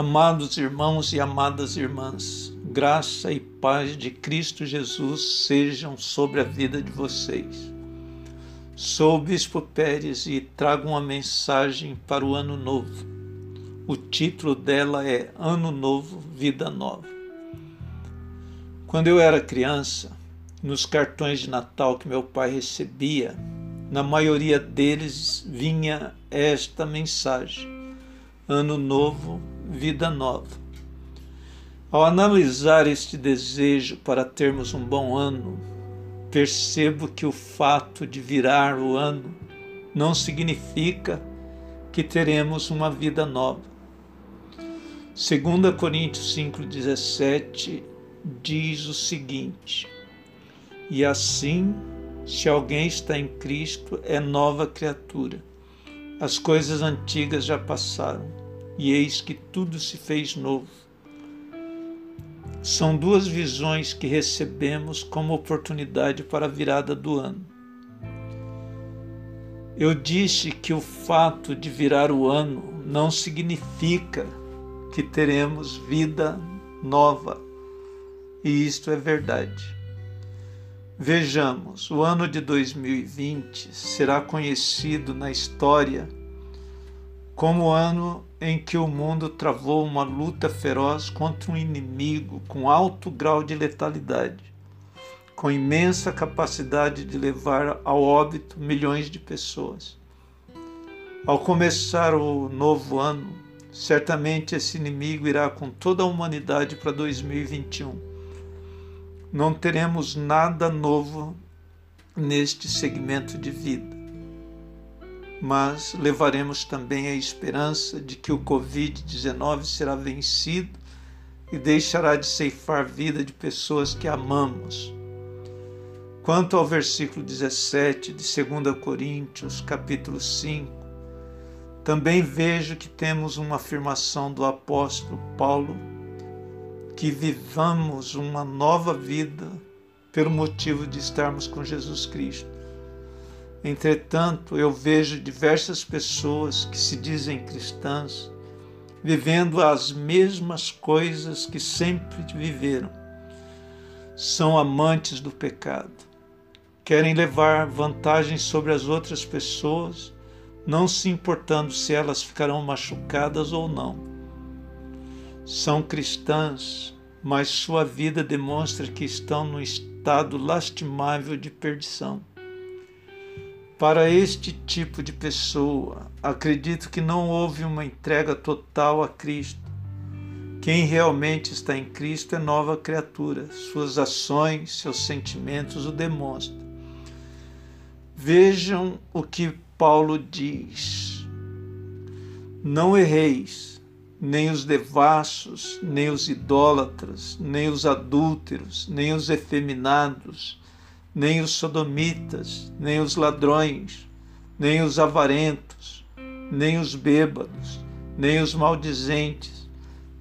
Amados irmãos e amadas irmãs, graça e paz de Cristo Jesus sejam sobre a vida de vocês. Sou o Bispo Pérez e trago uma mensagem para o Ano Novo. O título dela é Ano Novo, Vida Nova. Quando eu era criança, nos cartões de Natal que meu pai recebia, na maioria deles vinha esta mensagem: Ano Novo, Vida Nova. Ao analisar este desejo para termos um bom ano, percebo que o fato de virar o ano não significa que teremos uma vida nova. 2 Coríntios 5,17 diz o seguinte: E assim, se alguém está em Cristo, é nova criatura. As coisas antigas já passaram, e eis que tudo se fez novo. São duas visões que recebemos como oportunidade para a virada do ano. Eu disse que o fato de virar o ano não significa que teremos vida nova e isto é verdade. Vejamos, o ano de 2020 será conhecido na história como o ano em que o mundo travou uma luta feroz contra um inimigo com alto grau de letalidade, com imensa capacidade de levar ao óbito milhões de pessoas. Ao começar o novo ano, certamente esse inimigo irá com toda a humanidade para 2021 não teremos nada novo neste segmento de vida. Mas levaremos também a esperança de que o Covid-19 será vencido e deixará de ceifar vida de pessoas que amamos. Quanto ao versículo 17 de 2 Coríntios, capítulo 5, também vejo que temos uma afirmação do apóstolo Paulo que vivamos uma nova vida pelo motivo de estarmos com Jesus Cristo. Entretanto, eu vejo diversas pessoas que se dizem cristãs vivendo as mesmas coisas que sempre viveram. São amantes do pecado. Querem levar vantagem sobre as outras pessoas, não se importando se elas ficarão machucadas ou não são cristãs, mas sua vida demonstra que estão no estado lastimável de perdição. Para este tipo de pessoa, acredito que não houve uma entrega total a Cristo. Quem realmente está em Cristo é nova criatura. Suas ações, seus sentimentos o demonstram. Vejam o que Paulo diz: Não erreis nem os devassos, nem os idólatras, nem os adúlteros, nem os efeminados, nem os sodomitas, nem os ladrões, nem os avarentos, nem os bêbados, nem os maldizentes,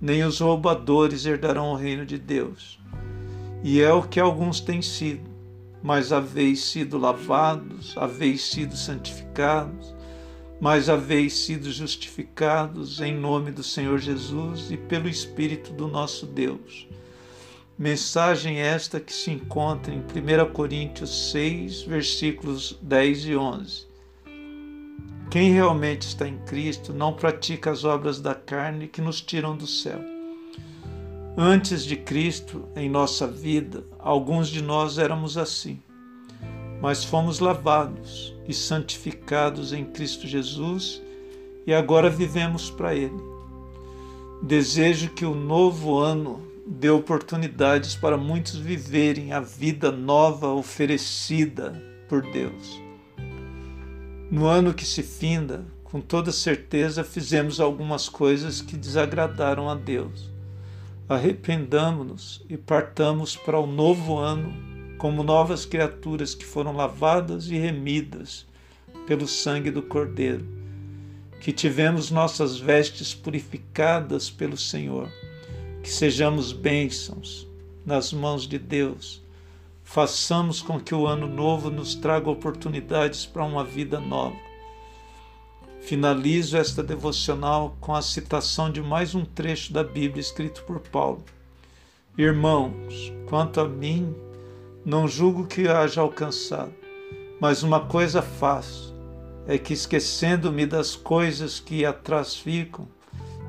nem os roubadores herdarão o reino de Deus. E é o que alguns têm sido, mas haveis sido lavados, haveis sido santificados, mas haveis sido justificados em nome do Senhor Jesus e pelo Espírito do nosso Deus. Mensagem esta que se encontra em 1 Coríntios 6, versículos 10 e 11. Quem realmente está em Cristo não pratica as obras da carne que nos tiram do céu. Antes de Cristo, em nossa vida, alguns de nós éramos assim mas fomos lavados e santificados em Cristo Jesus e agora vivemos para Ele. Desejo que o novo ano dê oportunidades para muitos viverem a vida nova oferecida por Deus. No ano que se finda, com toda certeza fizemos algumas coisas que desagradaram a Deus. Arrependamos-nos e partamos para o novo ano como novas criaturas que foram lavadas e remidas pelo sangue do Cordeiro, que tivemos nossas vestes purificadas pelo Senhor, que sejamos bênçãos nas mãos de Deus. Façamos com que o ano novo nos traga oportunidades para uma vida nova. Finalizo esta devocional com a citação de mais um trecho da Bíblia escrito por Paulo. Irmãos, quanto a mim, não julgo que haja alcançado, mas uma coisa faço, é que esquecendo-me das coisas que atrás ficam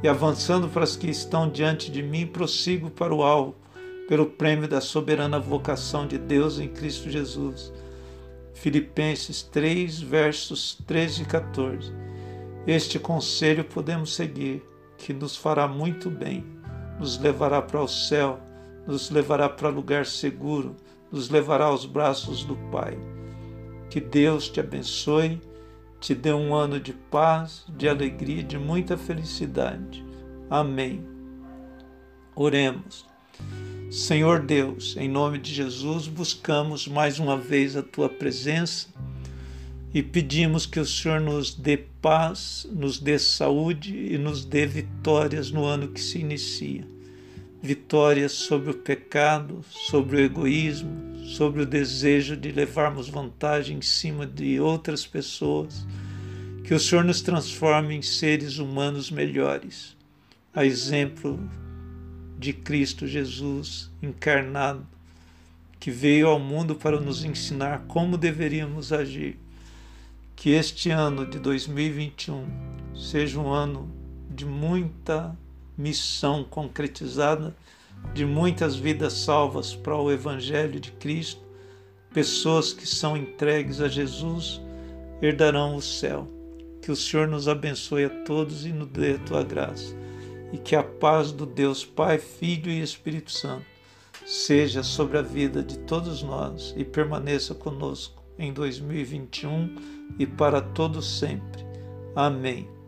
e avançando para as que estão diante de mim, prossigo para o alvo, pelo prêmio da soberana vocação de Deus em Cristo Jesus. Filipenses 3, versos 13 e 14. Este conselho podemos seguir, que nos fará muito bem, nos levará para o céu, nos levará para lugar seguro, nos levará aos braços do Pai. Que Deus te abençoe, te dê um ano de paz, de alegria, de muita felicidade. Amém. Oremos. Senhor Deus, em nome de Jesus, buscamos mais uma vez a tua presença e pedimos que o Senhor nos dê paz, nos dê saúde e nos dê vitórias no ano que se inicia. Vitórias sobre o pecado, sobre o egoísmo, sobre o desejo de levarmos vantagem em cima de outras pessoas. Que o Senhor nos transforme em seres humanos melhores, a exemplo de Cristo Jesus encarnado, que veio ao mundo para nos ensinar como deveríamos agir que este ano de 2021 seja um ano de muita missão concretizada, de muitas vidas salvas para o Evangelho de Cristo, pessoas que são entregues a Jesus herdarão o céu. Que o Senhor nos abençoe a todos e nos dê a tua graça. E que a paz do Deus Pai, Filho e Espírito Santo seja sobre a vida de todos nós e permaneça conosco em 2021 e para todo sempre. Amém.